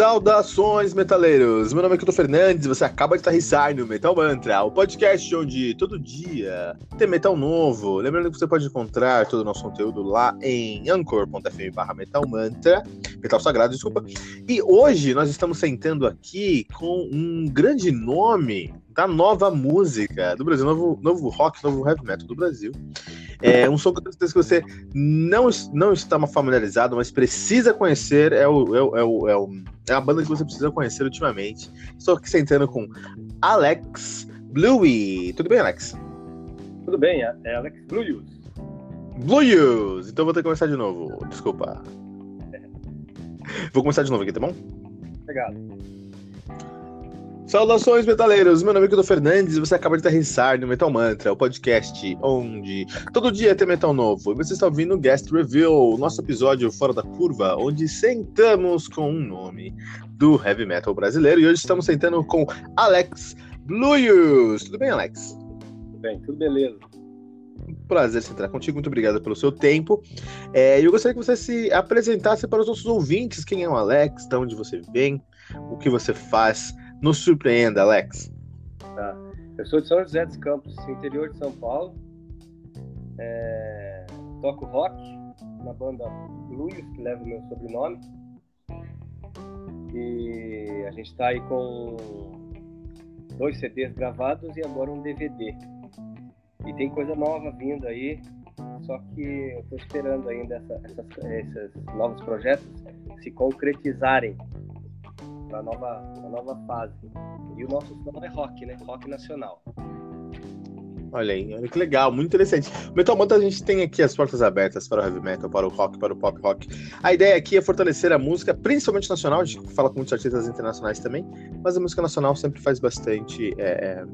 Saudações, metaleiros! Meu nome é Kilton Fernandes e você acaba de aterrissar no Metal Mantra, o podcast onde todo dia tem metal novo. Lembrando que você pode encontrar todo o nosso conteúdo lá em anchor.fm barra Metal Mantra, Metal Sagrado, desculpa. E hoje nós estamos sentando aqui com um grande nome da nova música do Brasil, novo, novo rock, novo heavy metal do Brasil. É um som que eu tenho certeza que você não, não está familiarizado, mas precisa conhecer. É, o, é, o, é, o, é, o, é a banda que você precisa conhecer ultimamente. Estou aqui sentando com Alex Bluey. Tudo bem, Alex? Tudo bem, é, Alex Blues. Blues! Então vou ter que começar de novo. Desculpa. É. Vou começar de novo aqui, tá bom? Obrigado. Saudações, metaleiros! Meu nome é Guido Fernandes e você acaba de aterrissar no Metal Mantra, o podcast onde todo dia tem metal novo. E você está ouvindo o Guest Review, nosso episódio fora da curva, onde sentamos com um nome do heavy metal brasileiro. E hoje estamos sentando com Alex Blues. Tudo bem, Alex? Tudo bem, tudo beleza. Prazer sentar contigo, muito obrigado pelo seu tempo. É, eu gostaria que você se apresentasse para os nossos ouvintes. Quem é o Alex? De onde você vem? O que você faz? Nos surpreenda, Alex. Tá. Eu sou de São José dos Campos, interior de São Paulo. É... Toco rock na banda Blues, que leva o meu sobrenome. E a gente está aí com dois CDs gravados e agora um DVD. E tem coisa nova vindo aí, só que eu estou esperando ainda essa, essas, esses novos projetos se concretizarem para nova, nova fase. E o nosso som é rock, né? Rock nacional. Olha aí, olha que legal, muito interessante. Metal Mantra a gente tem aqui as portas abertas para o heavy metal, para o rock, para o pop rock. A ideia aqui é fortalecer a música, principalmente nacional, a gente fala com muitos artistas internacionais também, mas a música nacional sempre faz bastante é,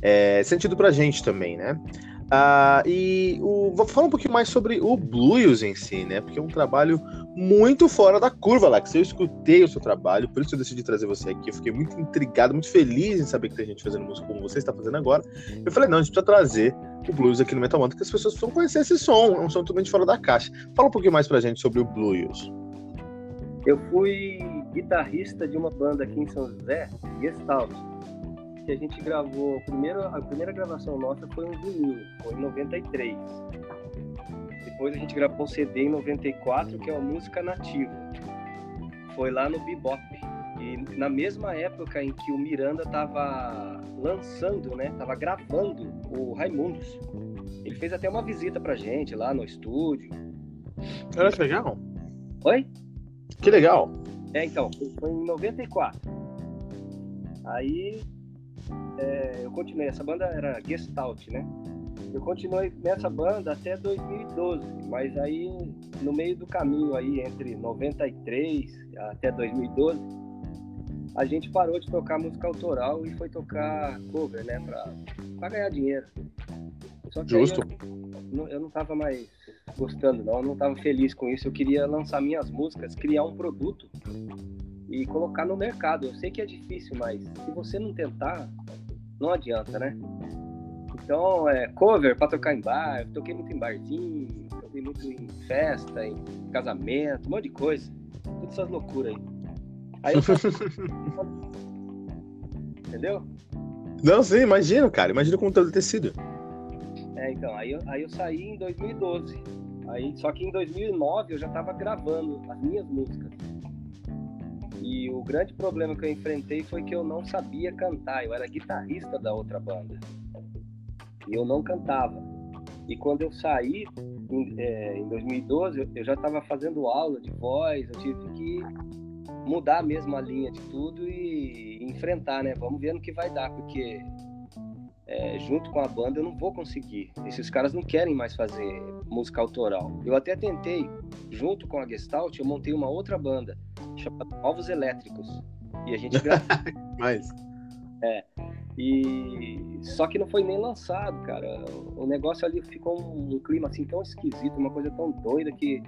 é, sentido pra gente também, né? Uh, e o, vou falar um pouquinho mais sobre o blues em si, né? Porque é um trabalho muito fora da curva, Alex. Eu escutei o seu trabalho, por isso eu decidi trazer você aqui. Eu fiquei muito intrigado, muito feliz em saber que tem gente fazendo música como você está fazendo agora. Eu falei, não, a gente precisa trazer o blues aqui no Metal Mantra, que as pessoas precisam conhecer esse som. É um som totalmente fora da caixa. Fala um pouquinho mais pra gente sobre o blues. Eu fui guitarrista de uma banda aqui em São José, Gestalt que a gente gravou, primeiro, a primeira gravação nossa foi um vinil, foi em 93. Depois a gente gravou um CD em 94, que é uma música nativa. Foi lá no Bebop. E na mesma época em que o Miranda estava lançando, né? Tava gravando o Raimundos. Ele fez até uma visita pra gente lá no estúdio. Olha que legal. Oi? Que legal. É, então, foi em 94. Aí é, eu continuei, essa banda era Gestalt, né? Eu continuei nessa banda até 2012, mas aí no meio do caminho aí, entre 93 até 2012, a gente parou de tocar música autoral e foi tocar cover, né? Pra, pra ganhar dinheiro. Só que Justo. Eu, eu não tava mais gostando, não, eu não tava feliz com isso. Eu queria lançar minhas músicas, criar um produto e colocar no mercado. Eu sei que é difícil, mas se você não tentar, não adianta, né? Então, é, cover pra tocar em bar, eu toquei muito em barzinho, toquei muito em festa, em casamento, um monte de coisa. Todas essas loucuras aí. Aí eu... Entendeu? Não, sim, imagino, cara. Imagina como deve ter sido. É, então, aí eu, aí eu saí em 2012. Aí, só que em 2009 eu já estava gravando as minhas músicas. E o grande problema que eu enfrentei foi que eu não sabia cantar. Eu era guitarrista da outra banda. E eu não cantava. E quando eu saí, em, é, em 2012, eu já estava fazendo aula de voz. Eu tive que mudar mesmo a linha de tudo e enfrentar, né? Vamos ver no que vai dar, porque é, junto com a banda eu não vou conseguir. Esses caras não querem mais fazer música autoral. Eu até tentei, junto com a Gestalt, eu montei uma outra banda chamada Ovos Elétricos. E a gente Mas... É. E só que não foi nem lançado, cara. O negócio ali ficou um, um clima assim tão esquisito, uma coisa tão doida que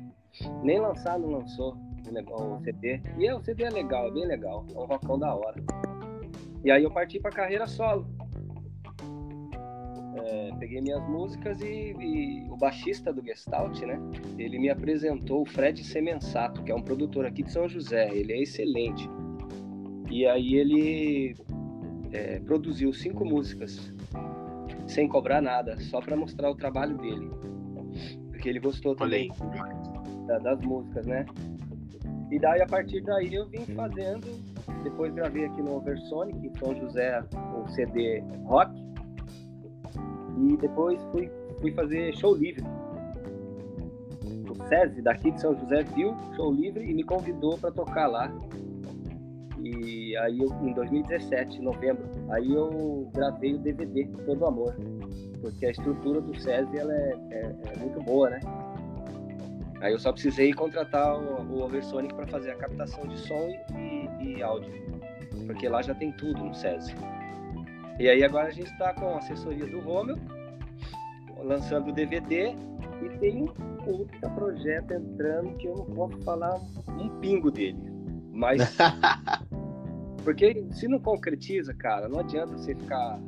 nem lançar não lançou o, o CD. E é, o CD é legal, é bem legal. É um rockão da hora. E aí eu parti pra carreira solo. É, peguei minhas músicas e, e, o baixista do Gestalt, né? Ele me apresentou o Fred Semensato, que é um produtor aqui de São José. Ele é excelente. E aí ele é, produziu cinco músicas sem cobrar nada, só para mostrar o trabalho dele. Porque ele gostou também da, das músicas, né? E daí, a partir daí, eu vim fazendo. Depois gravei aqui no Oversonic, em São José, o CD rock. E depois fui, fui fazer show livre. O SESI daqui de São José viu show livre e me convidou para tocar lá. E aí, eu, em 2017, em novembro, aí eu gravei o DVD Todo Amor. Porque a estrutura do SESI ela é, é, é muito boa, né? Aí eu só precisei contratar o, o Oversonic para fazer a captação de som e, e, áudio, porque lá já tem tudo no SESI. E aí agora a gente está com a assessoria do Romeu, lançando o DVD e tem um puta projeto entrando que eu não posso falar um pingo dele. Mas. porque se não concretiza, cara, não adianta você ficar.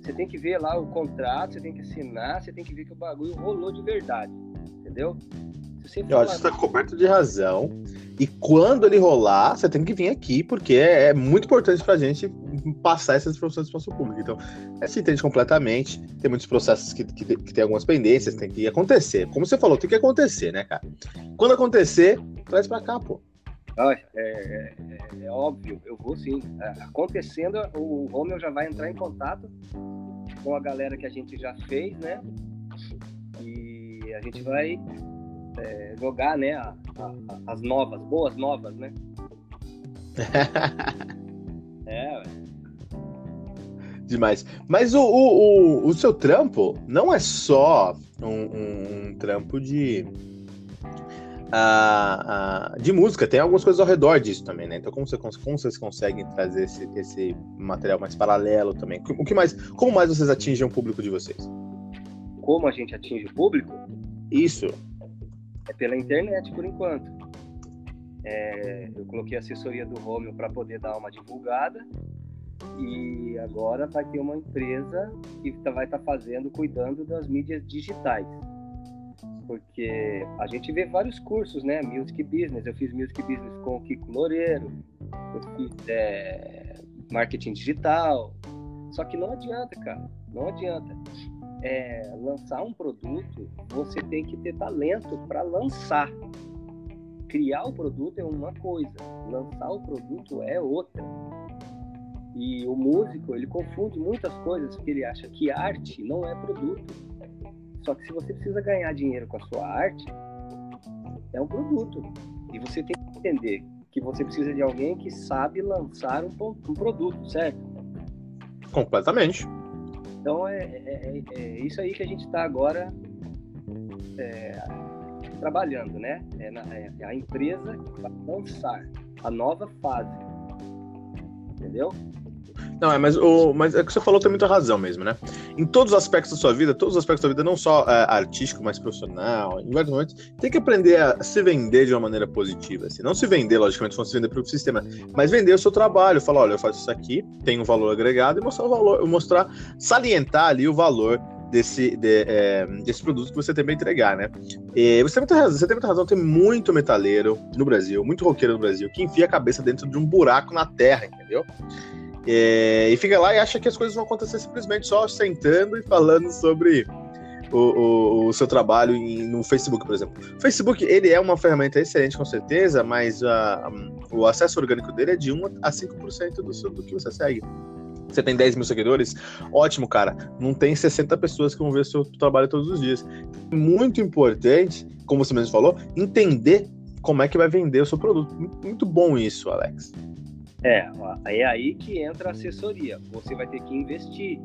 Você tem que ver lá o contrato, você tem que assinar, você tem que ver que o bagulho rolou de verdade. Entendeu? Eu acho que você está coberto de razão. E quando ele rolar, você tem que vir aqui, porque é, é muito importante para a gente passar essas informações para o espaço público. Então, é, se entende completamente. Tem muitos processos que, que, que tem algumas pendências, tem que acontecer. Como você falou, tem que acontecer, né, cara? Quando acontecer, traz para cá, pô. Ah, é, é, é, é, óbvio, eu vou sim. É, acontecendo, o Romeu já vai entrar em contato com a galera que a gente já fez, né? E a gente vai é, jogar, né, a, a, as novas, boas novas, né? é, Demais. Mas o, o, o, o, seu trampo não é só um, um, um trampo de. Uh, uh, de música, tem algumas coisas ao redor disso também, né? Então, como, você, como vocês conseguem trazer esse, esse material mais paralelo também? O que mais, como mais vocês atingem o público de vocês? Como a gente atinge o público? Isso. É pela internet, por enquanto. É, eu coloquei a assessoria do Romeo para poder dar uma divulgada e agora vai ter uma empresa que tá, vai estar tá fazendo, cuidando das mídias digitais. Porque a gente vê vários cursos, né? Music Business. Eu fiz Music Business com o Kiko Loureiro, eu fiz é, marketing digital. Só que não adianta, cara. Não adianta é, lançar um produto, você tem que ter talento para lançar. Criar o produto é uma coisa, lançar o produto é outra. E o músico, ele confunde muitas coisas, porque ele acha que arte não é produto. Só que se você precisa ganhar dinheiro com a sua arte, é um produto. E você tem que entender que você precisa de alguém que sabe lançar um, um produto, certo? Completamente. Então é, é, é, é isso aí que a gente está agora é, trabalhando, né? É, na, é, a empresa que vai lançar a nova fase, entendeu? Não, é, mas, o, mas é que você falou tem muita razão mesmo, né? Em todos os aspectos da sua vida, todos os aspectos da vida, não só é, artístico, mas profissional, em vários momentos, tem que aprender a se vender de uma maneira positiva. Assim. Não se vender, logicamente, não se vender para o sistema, mas vender o seu trabalho. Falar, olha, eu faço isso aqui, tem um valor agregado e mostrar o valor, mostrar, salientar ali o valor desse, de, é, desse produto que você tem para entregar, né? E você, tem muita razão, você tem muita razão, tem muito metaleiro no Brasil, muito roqueiro no Brasil, que enfia a cabeça dentro de um buraco na terra, entendeu? É, e fica lá e acha que as coisas vão acontecer simplesmente só sentando e falando sobre o, o, o seu trabalho em, no Facebook, por exemplo. O Facebook, ele é uma ferramenta excelente, com certeza, mas a, o acesso orgânico dele é de 1 a 5% do, do que você segue. Você tem 10 mil seguidores? Ótimo, cara. Não tem 60 pessoas que vão ver seu trabalho todos os dias. Muito importante, como você mesmo falou, entender como é que vai vender o seu produto. Muito bom isso, Alex. É, é aí que entra a assessoria. Você vai ter que investir.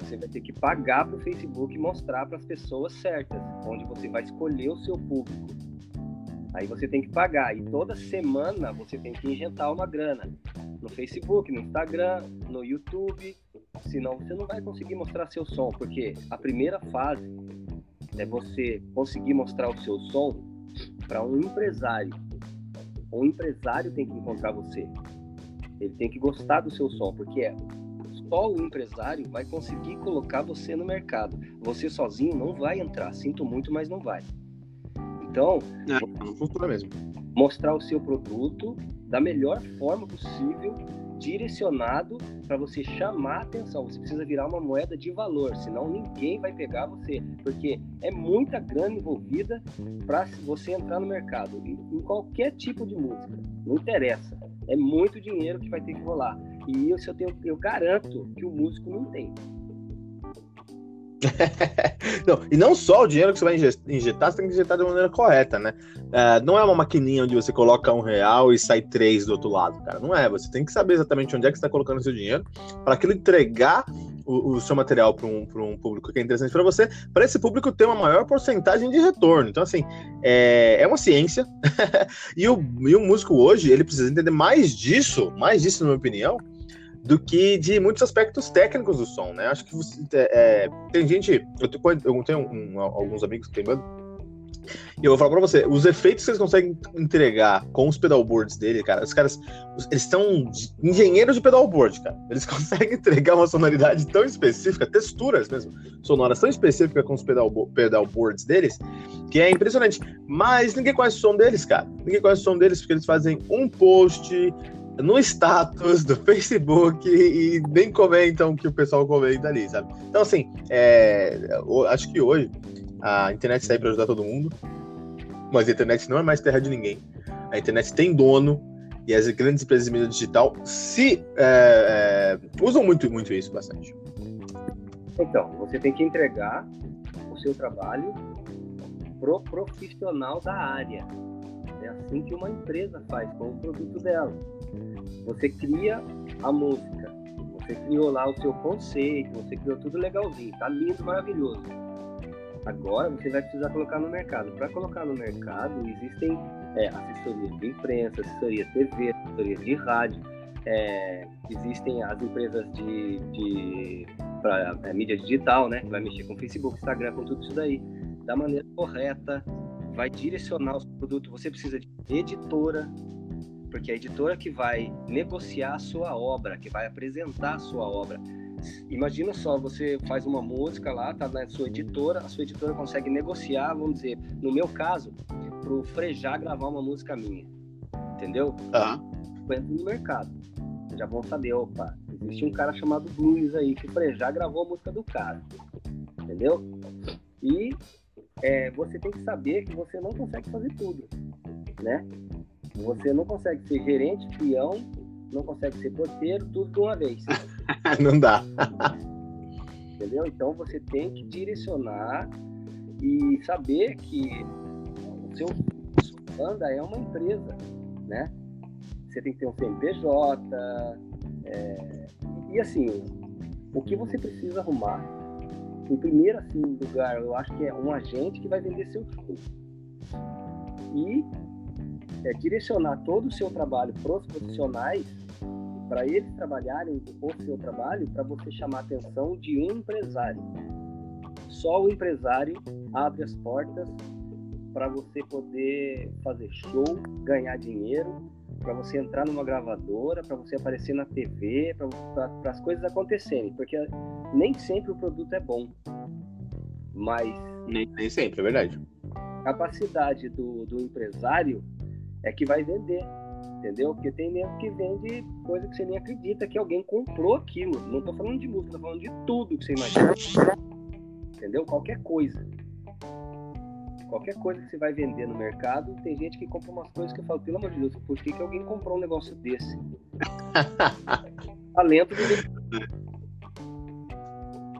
Você vai ter que pagar para o Facebook mostrar para as pessoas certas, onde você vai escolher o seu público. Aí você tem que pagar. E toda semana você tem que injetar uma grana no Facebook, no Instagram, no YouTube, senão você não vai conseguir mostrar seu som, porque a primeira fase é você conseguir mostrar o seu som para um empresário. O empresário tem que encontrar você. Ele tem que gostar do seu som, porque é só o empresário vai conseguir colocar você no mercado. Você sozinho não vai entrar. Sinto muito, mas não vai. Então, é, mesmo. Mostrar o seu produto da melhor forma possível, direcionado para você chamar atenção. Você precisa virar uma moeda de valor, senão ninguém vai pegar você, porque é muita grana envolvida para você entrar no mercado, em qualquer tipo de música, não interessa. É muito dinheiro que vai ter que rolar. E isso eu, tenho, eu garanto que o músico não tem. não, e não só o dinheiro que você vai injetar, você tem que injetar de maneira correta, né? Uh, não é uma maquininha onde você coloca um real e sai três do outro lado, cara. Não é. Você tem que saber exatamente onde é que você está colocando o seu dinheiro para aquilo entregar o, o, seu material para um, um público que é interessante para você, para esse público ter uma maior porcentagem de retorno. Então, assim, é, é uma ciência. e, o, e o músico hoje, ele precisa entender mais disso, mais disso, na minha opinião, do que de muitos aspectos técnicos do som, né? Acho que você, é, é tem gente, eu tenho, eu tenho um, alguns amigos que tem banda, e eu vou falar pra você, os efeitos que eles conseguem entregar com os pedalboards dele, cara, os caras, eles são engenheiros de pedalboard, cara. Eles conseguem entregar uma sonoridade tão específica, texturas mesmo, sonoras tão específicas com os pedalboards deles, que é impressionante. Mas ninguém conhece o som deles, cara. Ninguém conhece o som deles porque eles fazem um post, no status do Facebook e nem comentam o que o pessoal comenta ali, sabe? Então, assim, é, acho que hoje a internet sai para ajudar todo mundo, mas a internet não é mais terra de ninguém. A internet tem dono e as grandes empresas de mídia digital se é, é, usam muito, muito isso bastante. Então, você tem que entregar o seu trabalho pro profissional da área. É assim que uma empresa faz com o produto dela. Você cria a música, você criou lá o seu conceito, você criou tudo legalzinho, tá lindo, maravilhoso. Agora você vai precisar colocar no mercado. Para colocar no mercado, existem é, assessoria de imprensa, assessoria TV, assessoria de rádio, é, existem as empresas de, de para é, mídia digital, né? Que vai mexer com Facebook, Instagram, com tudo isso daí, da maneira correta, vai direcionar o produto. Você precisa de editora, porque é a editora que vai negociar a sua obra, que vai apresentar a sua obra. Imagina só, você faz uma música lá, tá na sua editora, a sua editora consegue negociar, vamos dizer, no meu caso, pro Frejá gravar uma música minha. Entendeu? Uhum. Entra no mercado. Já vão saber, opa, existe um cara chamado Blues aí, que o Frejá gravou a música do cara. Entendeu? E é, você tem que saber que você não consegue fazer tudo, né? Você não consegue ser gerente, peão, não consegue ser porteiro, tudo de uma vez. não dá. Entendeu? Então você tem que direcionar e saber que o seu banda é uma empresa, né? Você tem que ter um CNPJ, é, e assim, o que você precisa arrumar em primeiro assim, lugar, eu acho que é um agente que vai vender seu show. E é, direcionar todo o seu trabalho para os profissionais, para eles trabalharem o seu trabalho, para você chamar a atenção de um empresário. Só o empresário abre as portas para você poder fazer show, ganhar dinheiro, para você entrar numa gravadora, para você aparecer na TV, para as coisas acontecerem, porque nem sempre o produto é bom, mas nem, nem sempre, é verdade. A capacidade do, do empresário é que vai vender. Entendeu? Porque tem mesmo que vende coisa que você nem acredita que alguém comprou aquilo. Não tô falando de música, tô falando de tudo que você imagina. Entendeu? Qualquer coisa. Qualquer coisa que você vai vender no mercado, tem gente que compra umas coisas que eu falo, pelo amor de Deus, por que, que alguém comprou um negócio desse? Talento de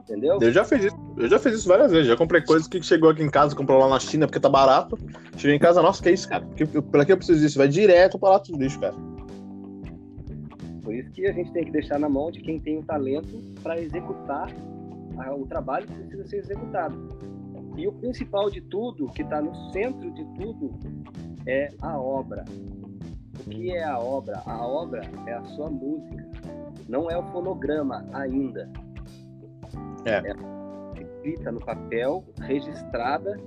Entendeu? Eu já fiz isso. Eu já fiz isso várias vezes. Já comprei coisas que chegou aqui em casa, comprou lá na China porque tá barato. Cheguei em casa, nossa, que é isso, cara? Que, pra que eu preciso disso? Vai direto para lá tudo lixo, cara. Por isso que a gente tem que deixar na mão de quem tem o talento para executar o trabalho que precisa ser executado. E o principal de tudo, que está no centro de tudo, é a obra. O que é a obra? A obra é a sua música, não é o fonograma ainda. É. é escrita no papel, registrada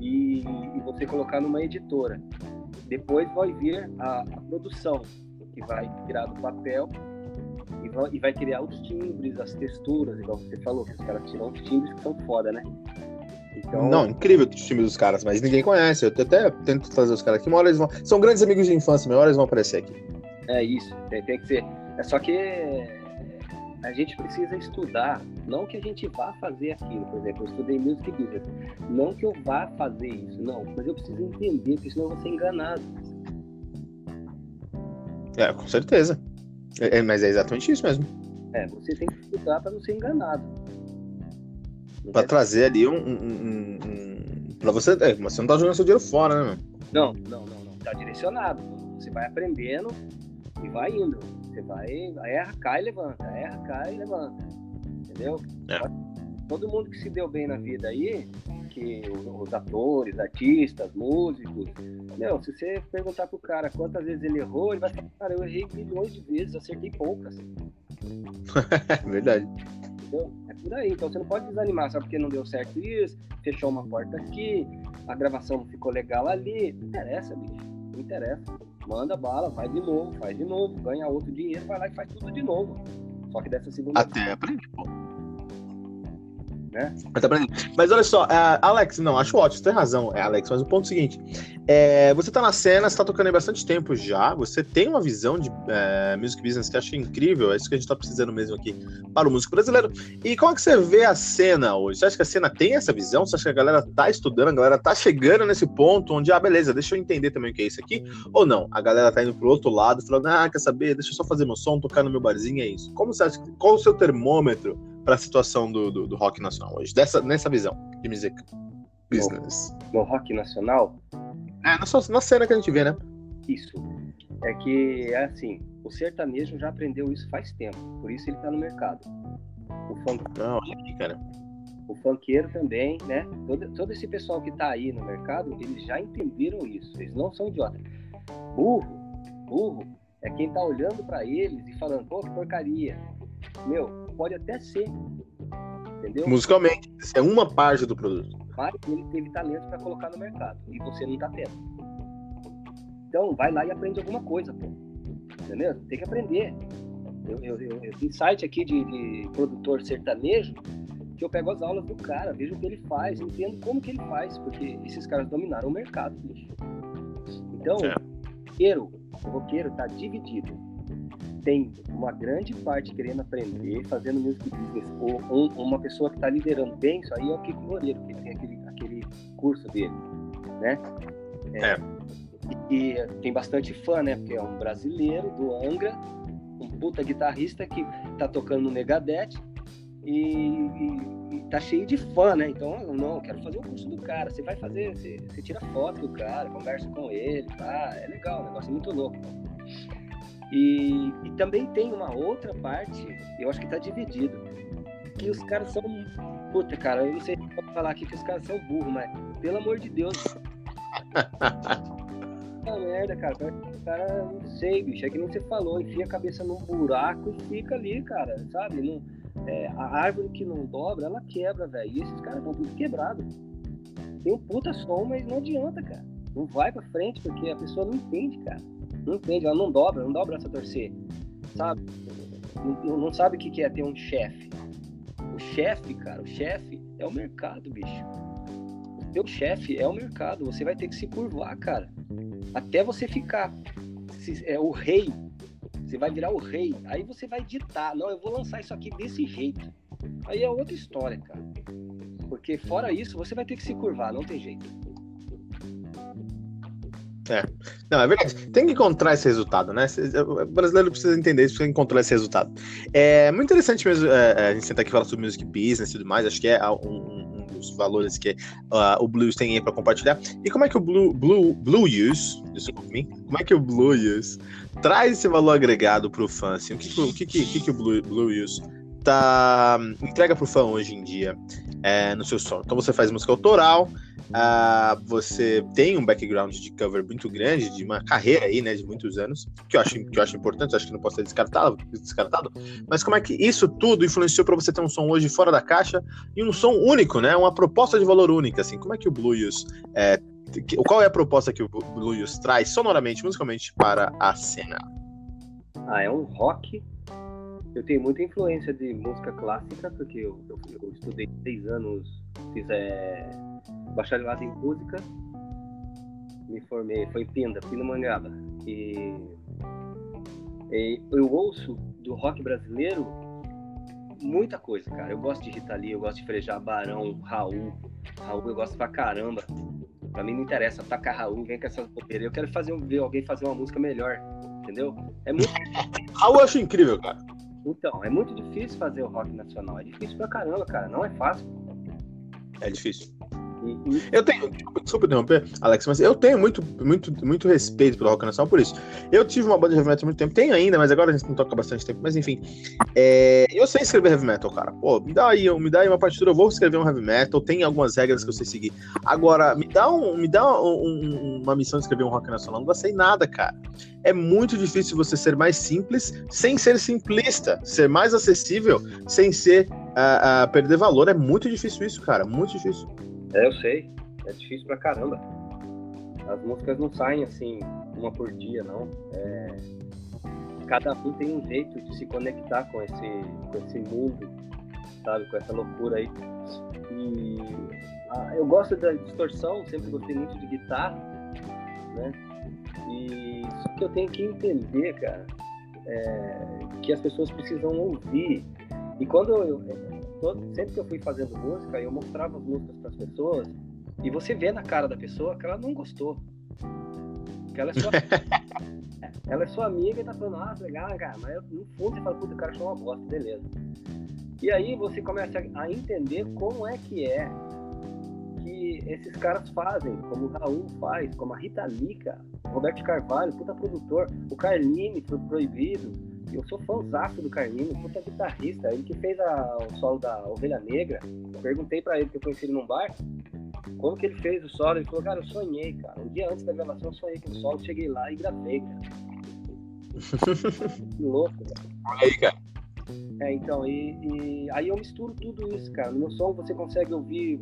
e, e, você colocar numa editora. Depois vai vir a, a produção, que vai tirar do papel e vai, e vai, criar os timbres, as texturas, igual você falou, que os caras tiram os timbres que são foda, né? Então... Não, incrível o time dos caras, mas ninguém conhece. Eu até tento trazer os caras aqui, uma hora eles vão. São grandes amigos de infância, uma hora eles vão aparecer aqui. É isso, tem, tem que ser. É só que a gente precisa estudar, não que a gente vá fazer aquilo, por exemplo, eu estudei music business, não que eu vá fazer isso, não, mas eu preciso entender, porque senão eu vou ser enganado. É, com certeza. É, é mas é exatamente isso mesmo. É, você tem que estudar para não ser enganado para trazer ali um, um, um, um para você, é, você não tá jogando seu dinheiro fora, né? Não, não, não, não, tá direcionado. Você vai aprendendo e vai indo. Você vai, erra, cai, levanta, erra, cai, levanta. Entendeu? É. Todo mundo que se deu bem na vida aí, que os atores, artistas, músicos, meu, se você perguntar pro cara quantas vezes ele errou, ele vai falar, cara, eu errei milhões de vezes, acertei poucas. Verdade. Entendeu? É por aí. Então você não pode desanimar só porque não deu certo isso, fechou uma porta aqui, a gravação não ficou legal ali. Não interessa, bicho. Não interessa. Manda bala, vai de novo, faz de novo, ganha outro dinheiro, vai lá e faz tudo de novo. Só que dessa segunda. Até aprender, pô né? Mas, tá mas olha só, uh, Alex, não, acho ótimo, você tem razão, é, Alex, mas o ponto é o seguinte: é, você tá na cena, você tá tocando aí bastante tempo já, você tem uma visão de é, music business que acho incrível, é isso que a gente tá precisando mesmo aqui para o músico brasileiro. E como é que você vê a cena hoje? Você acha que a cena tem essa visão? Você acha que a galera tá estudando, a galera tá chegando nesse ponto onde, ah, beleza, deixa eu entender também o que é isso aqui? Ou não? A galera tá indo pro outro lado, falando, ah, quer saber, deixa eu só fazer meu som, tocar no meu barzinho, é isso. Como você acha, qual o seu termômetro? Para a situação do, do, do, rock nacional hoje, dessa, nessa visão de music business? No, no rock nacional? É, na, na cena que a gente vê, né? Isso. É que, é assim, o sertanejo já aprendeu isso faz tempo, por isso ele tá no mercado. O funk... Não, aqui, cara. O funkeiro também, né? Todo, todo esse pessoal que tá aí no mercado, eles já entenderam isso. Eles não são idiotas. Burro, burro, é quem tá olhando para eles e falando, pô, que porcaria. Meu, pode até ser. Entendeu? Musicalmente, isso é uma parte do produto. Mas ele teve talento para colocar no mercado e você não tá tendo. Então, vai lá e aprende alguma coisa, pô. Entendeu? Tem que aprender. Eu, eu, eu, eu tenho site aqui de, de, produtor sertanejo que eu pego as aulas do cara, vejo o que ele faz, entendo como que ele faz, porque esses caras dominaram o mercado, bicho. Então, é. o roqueiro, o roqueiro tá dividido tem uma grande parte querendo aprender, fazendo music business, ou, ou uma pessoa que está liderando bem isso aí é o Kiko Loureiro, que tem aquele, aquele curso dele, né? É. é. E, e, tem bastante fã, né? Porque é um brasileiro do Angra, um puta guitarrista que tá tocando no Megadeth e, e, e tá cheio de fã, né? Então, não, quero fazer o curso do cara. Você vai fazer, você, você tira foto do cara, conversa com ele, tá? É legal, o negócio é muito louco. E, e também tem uma outra parte, eu acho que está dividido, que os caras são. Puta, cara, eu não sei falar aqui que os caras são burros, mas pelo amor de Deus. Puta merda, cara. O cara, não sei, bicho. É que nem você falou, enfia a cabeça num buraco e fica ali, cara, sabe? Não, é, a árvore que não dobra, ela quebra, velho. E esses caras estão tudo quebrados. Tem um puta som, mas não adianta, cara. Não vai pra frente porque a pessoa não entende, cara. Não entende, ela não dobra, não dobra essa torcer, sabe? Não, não sabe o que é ter um chefe. O chefe, cara, o chefe é o mercado, bicho. O teu chefe é o mercado. Você vai ter que se curvar, cara. Até você ficar se, é o rei. Você vai virar o rei. Aí você vai ditar. Não, eu vou lançar isso aqui desse jeito. Aí é outra história, cara. Porque fora isso, você vai ter que se curvar, não tem jeito. É. Não, é verdade. Tem que encontrar esse resultado, né? O brasileiro precisa entender isso, precisa encontrar esse resultado. É muito interessante mesmo é, é a gente sentar aqui e falar sobre music business e tudo mais. Acho que é um, um dos valores que uh, o Blues tem aí para compartilhar. E como é que o Blue, Blue, Blue Use, desculpa como é que o Blue Use traz esse valor agregado para o fã? Assim, o que, o que, que, que o Blue, Blue Use tá, entrega para o fã hoje em dia é, no seu som? Então você faz música autoral. Você tem um background de cover muito grande, de uma carreira aí, né, de muitos anos, que eu acho, que eu acho importante, acho que não posso ser descartado, descartado. Mas como é que isso tudo influenciou para você ter um som hoje fora da caixa e um som único, né, uma proposta de valor única, assim? Como é que o Blues é, qual é a proposta que o Blues traz sonoramente, musicalmente para a cena? Ah, é um rock. Eu tenho muita influência de música clássica, porque eu, eu, eu estudei seis anos, fiz é, bacharelado em música, me formei, foi em Pinda, Pindamonhangaba. E, e eu ouço do rock brasileiro muita coisa, cara. Eu gosto de Rita Lee, eu gosto de Frejá Barão, Raul. Raul eu gosto pra caramba. Pra mim não interessa tacar Raul, vem com essas bobeiras. Eu quero fazer, ver alguém fazer uma música melhor, entendeu? É muito. Raul eu acho incrível, cara. Então, é muito difícil fazer o rock nacional. É difícil pra caramba, cara. Não é fácil. É difícil. Eu tenho, desculpa interromper, Alex, mas eu tenho muito, muito, muito respeito pelo rock nacional por isso. Eu tive uma banda de heavy metal há muito tempo, tenho ainda, mas agora a gente não toca bastante tempo. Mas enfim, é, eu sei escrever heavy metal, cara. Pô, me dá aí, me dá aí uma partitura, eu vou escrever um heavy metal, tem algumas regras que eu sei seguir. Agora, me dá, um, me dá um, um, uma missão de escrever um rock nacional, não sei nada, cara. É muito difícil você ser mais simples sem ser simplista, ser mais acessível sem ser uh, uh, perder valor. É muito difícil isso, cara, muito difícil. É, eu sei. É difícil pra caramba. As músicas não saem assim, uma por dia, não. É... Cada um tem um jeito de se conectar com esse, com esse mundo, sabe? Com essa loucura aí. E ah, eu gosto da distorção, sempre gostei muito de guitarra, né? E só que eu tenho que entender, cara, é, que as pessoas precisam ouvir. E quando eu, todo, sempre que eu fui fazendo música, eu mostrava as músicas para as pessoas e você vê na cara da pessoa que ela não gostou. Que ela é sua, ela é sua amiga e tá falando, ah, legal, cara, mas no fundo você fala, puta, o cara achou uma bosta, beleza. E aí você começa a entender como é que é que esses caras fazem, como o Raul faz, como a Rita Lica, Roberto Carvalho, puta produtor, o Carline, pro Proibido, eu sou fãzaço do Carlinhos, puta guitarrista. Ele que fez a, o solo da Ovelha Negra. Perguntei pra ele, que eu conheci ele num bar, como que ele fez o solo. Ele falou, cara, eu sonhei, cara. Um dia antes da gravação, eu sonhei com o solo. Cheguei lá e gravei, cara. que louco, cara. Aí, cara. É, então, e, e, aí eu misturo tudo isso, cara. No meu som você consegue ouvir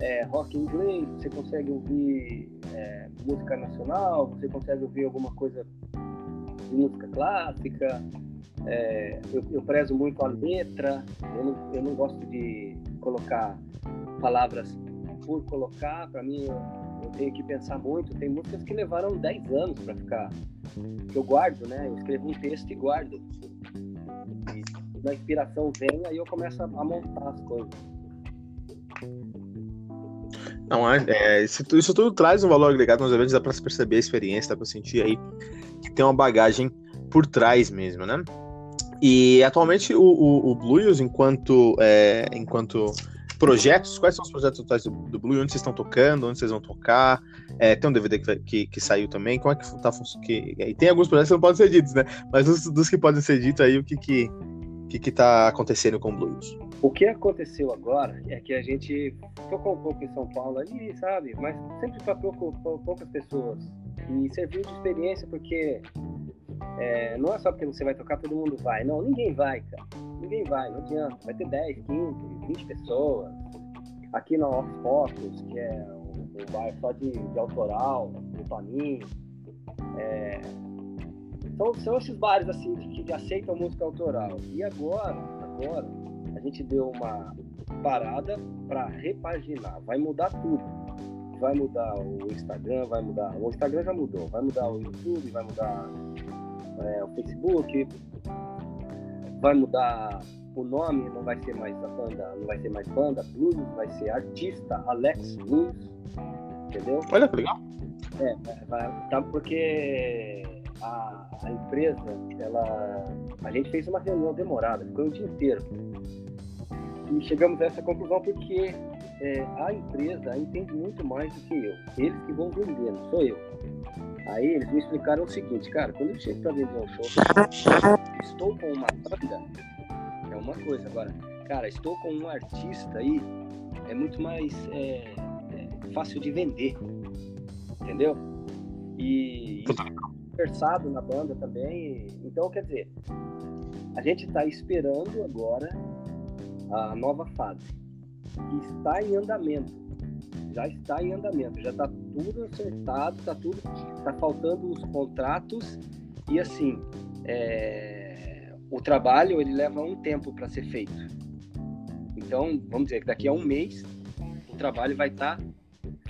é, rock inglês, você consegue ouvir é, música nacional, você consegue ouvir alguma coisa de música clássica, é, eu, eu, prezo muito a letra, eu não, eu não gosto de colocar palavras por colocar, para mim eu, eu, tenho que pensar muito. Tem músicas que levaram 10 anos para ficar, que eu guardo, né? Eu escrevo um texto e guardo. E inspiração vem, aí eu começo a, montar as coisas. Não, é, é isso, isso, tudo traz um valor agregado nos eventos, dá para perceber a experiência, dá para sentir aí que tem uma bagagem por trás mesmo, né? E atualmente o, o, o Blues, enquanto, é, enquanto projetos, quais são os projetos atuais do, do? Onde vocês estão tocando? Onde vocês vão tocar? É, tem um DVD que, que, que, saiu também. Como é que tá funcionando? E tem alguns projetos que não podem ser ditos, né? Mas dos, dos que podem ser ditos aí, o que que, que, que tá acontecendo com o Blues? O que aconteceu agora é que a gente tocou um pouco em São Paulo ali, sabe? Mas sempre para poucas pessoas. E serviu de experiência porque é, não é só porque você vai tocar, todo mundo vai. Não, ninguém vai, cara. Ninguém vai, não adianta. Vai ter 10, 15, 20 pessoas. Aqui na Ox Focus, que é um, um bar só de, de autoral, do Toninho. É, são, são esses bares assim que aceitam música autoral. E agora, agora, a gente deu uma parada para repaginar. Vai mudar tudo vai mudar o Instagram, vai mudar. O Instagram já mudou, vai mudar o YouTube, vai mudar é, o Facebook, vai mudar o nome, não vai ser mais a banda, não vai ser mais banda Blues, vai ser artista Alex Blues, entendeu? Olha que legal. É, vai, tá, porque a, a, empresa, ela, a gente fez uma reunião demorada, ficou o dia inteiro. E chegamos a essa conclusão porque é, a empresa entende muito mais do que eu. Eles que vão vender, não sou eu. Aí eles me explicaram o seguinte, cara, quando eu chego para vender um show, estou com uma banda, é uma coisa. Agora, cara, estou com um artista aí, é muito mais é, é fácil de vender, entendeu? E conversado na banda também. Então, quer dizer, a gente está esperando agora a nova fase, que está em andamento. Já está em andamento, já está tudo acertado, está tudo, está faltando os contratos e assim, é, o trabalho ele leva um tempo para ser feito. Então, vamos dizer que daqui a um mês o trabalho vai estar tá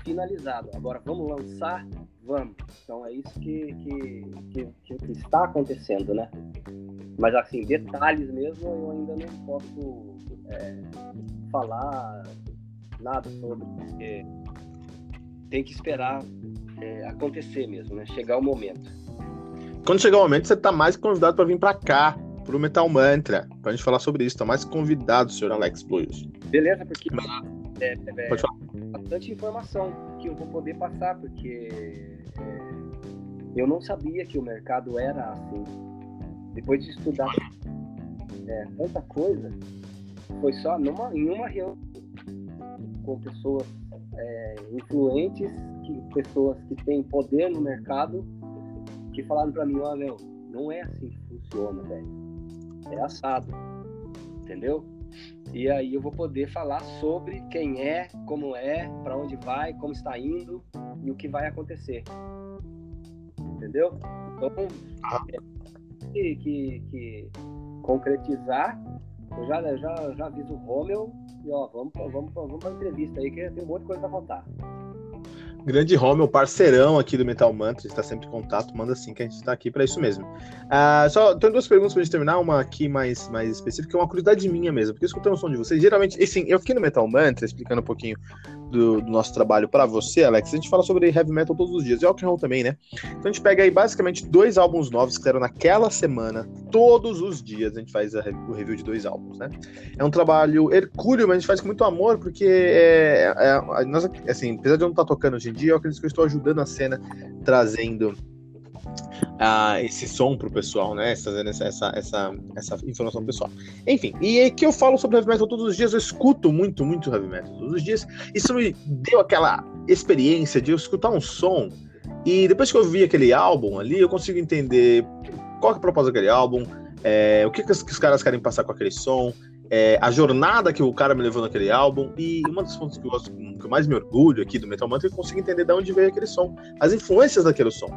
finalizado. Agora, vamos lançar Vamos. Então é isso que, que, que, que, está acontecendo, né? Mas assim, detalhes mesmo eu ainda não posso é, falar nada sobre, porque tem que esperar é, acontecer mesmo, né? Chegar o momento. Quando chegar o momento, você está mais convidado para vir para cá, para o Metal Mantra, para a gente falar sobre isso. Está mais convidado, senhor Alex Blues. Beleza, porque é, é, Pode falar. bastante informação que eu vou poder passar, porque eu não sabia que o mercado era assim. Depois de estudar é, tanta coisa, foi só numa, em uma reunião com pessoas é, influentes, que, pessoas que têm poder no mercado, que falaram para mim, olha, meu, não é assim que funciona, velho. É assado. Entendeu? E aí eu vou poder falar sobre quem é, como é, para onde vai, como está indo e o que vai acontecer entendeu? Então, ah. é, que, que, que, concretizar, eu já, já, já aviso o Romeu e ó, vamos, vamos, vamos para entrevista aí, que tem um monte de coisa para contar. Grande Romeu, parceirão aqui do Metal Mantra, está sempre em contato, manda sim que a gente está aqui para isso mesmo. Uh, só tenho duas perguntas para gente terminar, uma aqui mais, mais específica, uma curiosidade minha mesmo, porque escutei um som de vocês, geralmente, assim, eu aqui no Metal Mantra, explicando um pouquinho do, do nosso trabalho para você, Alex, a gente fala sobre heavy metal todos os dias, e rock and roll também, né? Então a gente pega aí basicamente dois álbuns novos que saíram naquela semana, todos os dias a gente faz a, o review de dois álbuns, né? É um trabalho hercúleo, mas a gente faz com muito amor, porque é, é, nós, assim, apesar de eu não estar tá tocando hoje em dia, eu acredito que eu estou ajudando a cena, trazendo uh, esse som pro pessoal, né? Essa, essa, essa, essa informação pro pessoal. Enfim, e é que eu falo sobre heavy metal todos os dias, eu escuto muito, muito heavy metal todos os dias. Isso me deu aquela experiência de eu escutar um som e depois que eu vi aquele álbum ali, eu consigo entender qual é a proposta daquele álbum, é, o que, que, os, que os caras querem passar com aquele som, é, a jornada que o cara me levou naquele álbum e uma das pontos que eu, gosto, que eu mais me orgulho aqui do Metal Mantra é que eu consigo entender de onde veio aquele som, as influências daquele som.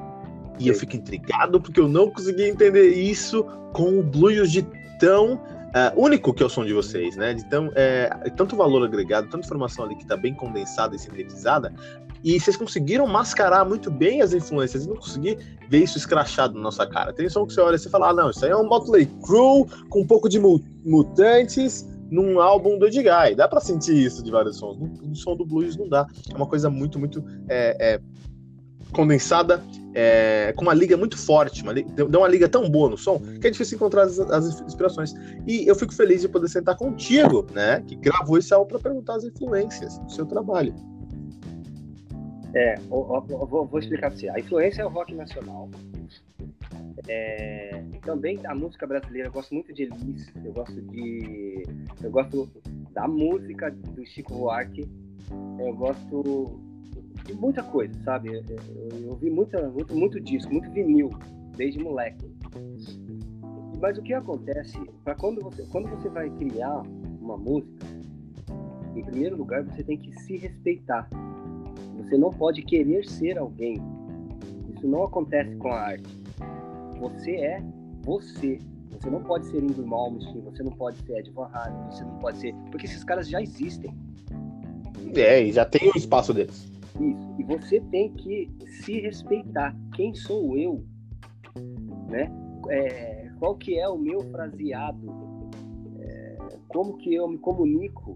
E eu fico intrigado porque eu não consegui entender isso com o blues de tão uh, único que é o som de vocês, né? De tão, é, tanto valor agregado, tanta informação ali que está bem condensada e sintetizada. E vocês conseguiram mascarar muito bem as influências e não consegui ver isso escrachado na nossa cara. Tem som que você olha e você fala, ah, não, isso aí é um Motley Crue com um pouco de mutantes num álbum do Edguy. Dá para sentir isso de vários sons. No, no, som do blues não dá. É uma coisa muito, muito é, é, condensada, é, com uma liga muito forte, uma deu uma liga tão boa no som que é difícil encontrar as, as, inspirações. E eu fico feliz de poder sentar contigo, né, que gravou esse álbum para perguntar as influências do seu trabalho. É, eu, eu, vou, vou, explicar para você. A influência é o rock nacional. É, também a música brasileira, eu gosto muito de Elis, eu gosto de. Eu gosto da música do Chico Buarque, eu gosto muita coisa, sabe? Eu, ouvi muita, muito, muito disco, muito vinil, desde moleque. Mas o que acontece, para quando você, quando você vai criar uma música, em primeiro lugar você tem que se respeitar. Você não pode querer ser alguém. Isso não acontece com a arte. Você é você. Você não pode ser Ingrid Malmsteen, você não pode ser Ed Van Halen, você não pode ser... Porque esses caras já existem. É, e já tem o espaço deles. Isso. E você tem que se respeitar. Quem sou eu? Né? É, qual que é o meu fraseado? É, como que eu me comunico?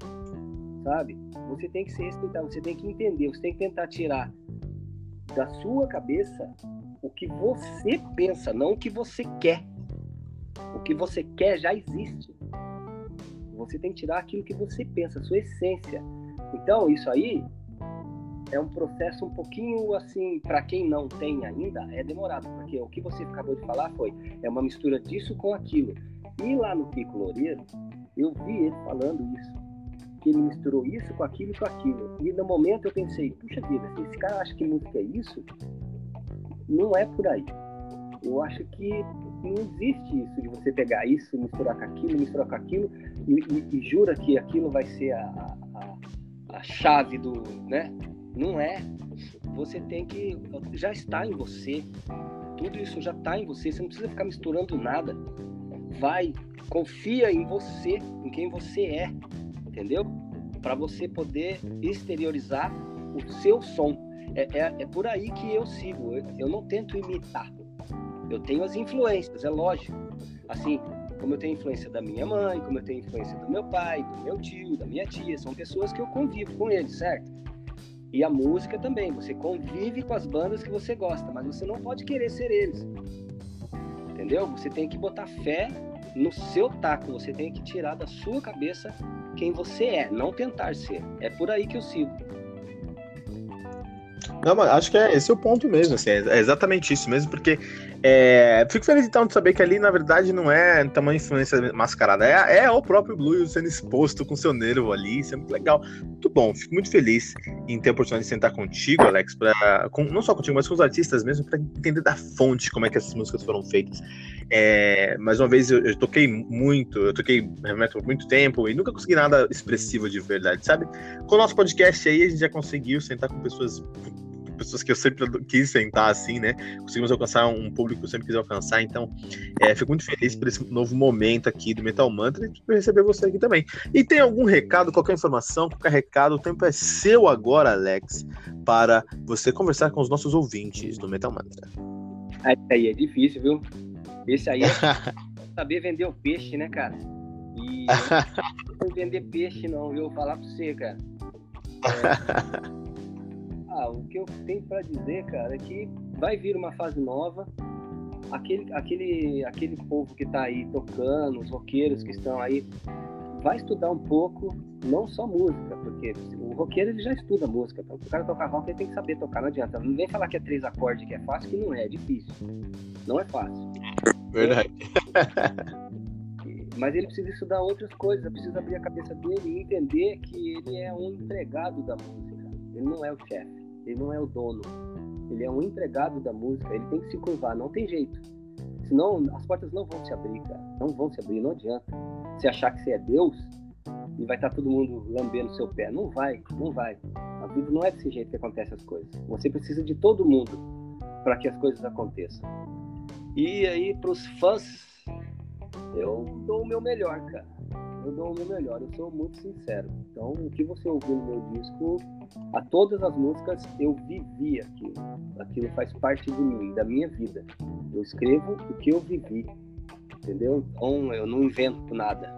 Sabe? Você tem que se respeitar, você tem que entender, você tem que tentar tirar da sua cabeça o que você pensa, não o que você quer. O que você quer já existe. Você tem que tirar aquilo que você pensa, sua essência. Então, isso aí é um processo um pouquinho assim, para quem não tem ainda, é demorado, porque o que você acabou de falar foi é uma mistura disso com aquilo. E lá no Pico Loureiro, eu vi ele falando isso, que ele misturou isso com aquilo e com aquilo. E no momento eu pensei, puxa vida, se esse cara acha que música é isso, não é por aí. Eu acho que não existe isso de você pegar isso, misturar com aquilo, misturar com aquilo e, e, e jura que aquilo vai ser a, a, a chave do, né? Não é. Você tem que. Já está em você. Tudo isso já está em você. Você não precisa ficar misturando nada. Vai, confia em você, em quem você é, entendeu? Para você poder exteriorizar o seu som. É, é, é, por aí que eu sigo. Eu, eu não tento imitar. Eu tenho as influências, é lógico. Assim, como eu tenho influência da minha mãe, como eu tenho influência do meu pai, do meu tio, da minha tia, são pessoas que eu convivo com eles, certo? E a música também, você convive com as bandas que você gosta, mas você não pode querer ser eles. Entendeu? Você tem que botar fé no seu taco, você tem que tirar da sua cabeça quem você é, não tentar ser. É por aí que eu sigo. Não, mas acho que é esse é o ponto mesmo, assim, é exatamente isso mesmo, porque é, fico feliz então de saber que ali, na verdade, não é tamanho influência mascarada, é, é o próprio Blue sendo exposto com seu nervo ali, isso é muito legal. Muito bom, fico muito feliz em ter a oportunidade de sentar contigo, Alex, pra, com, não só contigo, mas com os artistas mesmo, para entender da fonte como é que essas músicas foram feitas. É, mais uma vez, eu, eu, toquei muito, eu toquei metal por muito tempo e nunca consegui nada expressivo de verdade, sabe? Com o nosso podcast aí, a gente já conseguiu sentar com pessoas pessoas que eu sempre quis sentar assim, né? Conseguimos alcançar um público que eu sempre quis alcançar. Então, é, fico muito feliz por esse novo momento aqui do Metal Mantra e por receber você aqui também. E tem algum recado, qualquer informação, qualquer recado, o tempo é seu agora, Alex, para você conversar com os nossos ouvintes do Metal Mantra. Aí é difícil, viu? Esse aí é saber vender o peixe, né, cara? E não vender peixe, não, viu? Vou falar pra você, cara. É... Ah, o que eu tenho para dizer, cara, é que vai vir uma fase nova. Aquele, aquele, aquele povo que está aí tocando, os roqueiros que estão aí, vai estudar um pouco, não só música, porque o roqueiro ele já estuda música. Então, o cara tocar rock ele tem que saber tocar, não adianta. Não vem falar que é três acordes que é fácil, que não é, é difícil. Não é fácil. Verdade. Mas ele precisa estudar outras coisas, precisa abrir a cabeça dele e entender que ele é um empregado da música. Ele não é o chefe. Ele não é o dono. Ele é um empregado da música. Ele tem que se curvar. Não tem jeito. Senão as portas não vão se abrir, cara. Não vão se abrir. Não adianta. Se achar que você é Deus e vai estar todo mundo lambendo seu pé. Não vai. Não vai. A vida não é desse jeito que acontece as coisas. Você precisa de todo mundo para que as coisas aconteçam. E aí, para os fãs, eu dou o meu melhor, cara eu dou o meu melhor, eu sou muito sincero. Então, o que você ouviu no meu disco, a todas as músicas, eu vivi aquilo. Aquilo faz parte de mim, da minha vida. Eu escrevo o que eu vivi, entendeu? Então, eu não invento nada.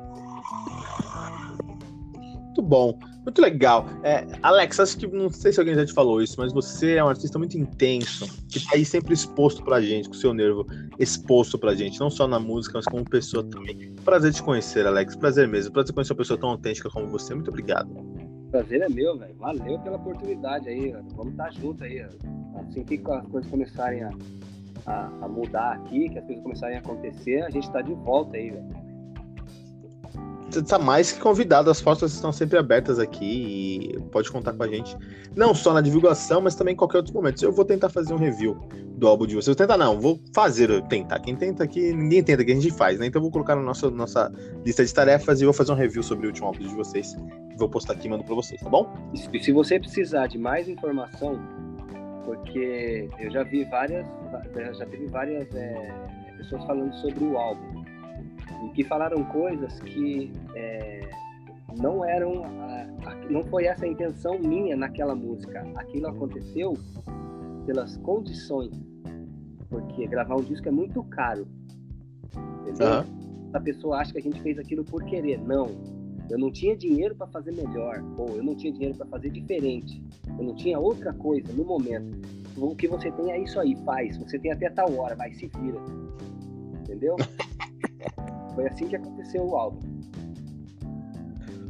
Bom. Muito legal. É, Alex, acho que não sei se alguém já te falou isso, mas você é um artista muito intenso, que tá aí sempre exposto pra gente, com o seu nervo exposto pra gente, não só na música, mas como pessoa também. Prazer te conhecer, Alex. Prazer mesmo. Prazer conhecer uma pessoa tão autêntica como você. Muito obrigado. Prazer é meu, velho. Valeu pela oportunidade aí. Vamos estar tá junto aí. Assim que as coisas começarem a, a, a mudar aqui, que as coisas começarem a acontecer, a gente tá de volta aí, velho está mais que convidado, as portas estão sempre abertas aqui e pode contar com a gente, não só na divulgação, mas também em qualquer outro momento. Eu vou tentar fazer um review do álbum de vocês. Vou tentar não, vou fazer, tentar. Quem tenta aqui, ninguém tenta, que a gente faz, né? Então eu vou colocar na nossa, nossa lista de tarefas e vou fazer um review sobre o último álbum de vocês. Vou postar aqui e mando para vocês, tá bom? E se você precisar de mais informação, porque eu já vi várias, já teve várias é, pessoas falando sobre o álbum e que falaram coisas que é, não eram a, não foi essa a intenção minha naquela música. Aquilo aconteceu pelas condições. Porque gravar um disco é muito caro. Entendeu? Uhum. A pessoa acha que a gente fez aquilo por querer. Não. Eu não tinha dinheiro para fazer melhor, ou eu não tinha dinheiro para fazer diferente. Eu não tinha outra coisa no momento. O que você tem é isso aí, faz. Você tem até tal hora, vai, se vira. Entendeu? Foi assim que aconteceu o álbum.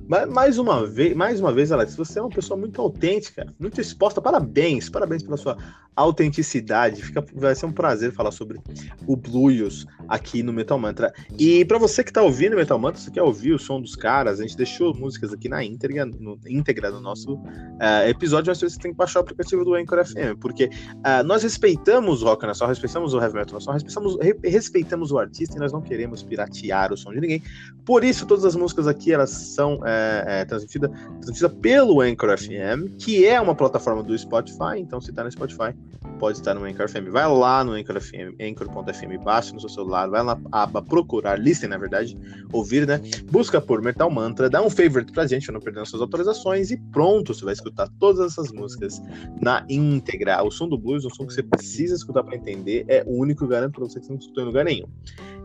Mais uma vez, mais uma vez, Alex, você é uma pessoa muito autêntica, muito exposta. Parabéns, parabéns pela sua autenticidade. Fica, vai ser um prazer falar sobre o Blues aqui no Metal Mantra. E para você que tá ouvindo Metal Mantra, você quer ouvir o som dos caras, a gente deixou músicas aqui na íntegra no, íntegra no nosso uh, episódio, mas você tem que baixar o aplicativo do Anchor FM, porque uh, nós respeitamos o rock nacional, respeitamos o heavy metal nacional, respeitamos, re, respeitamos o artista e nós não queremos piratear o som de ninguém. Por isso, todas as músicas aqui, elas são é, é, transmitidas transmitida pelo Anchor FM, que é uma plataforma do Spotify, então se tá no Spotify, pode estar no Anchor FM. Vai lá no Anchor FM, Anchor.fm, baixa no seu celular, vai na aba procurar, listem na verdade, ouvir, né? Busca por Metal Mantra, dá um favorite pra gente, não perder suas atualizações e pronto, você vai escutar todas essas músicas na íntegra. O som do blues, um som que você precisa escutar para entender, é único, garanto pra você que você não escutou em lugar nenhum.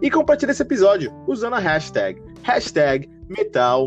E compartilhe esse episódio usando a hashtag, hashtag Metal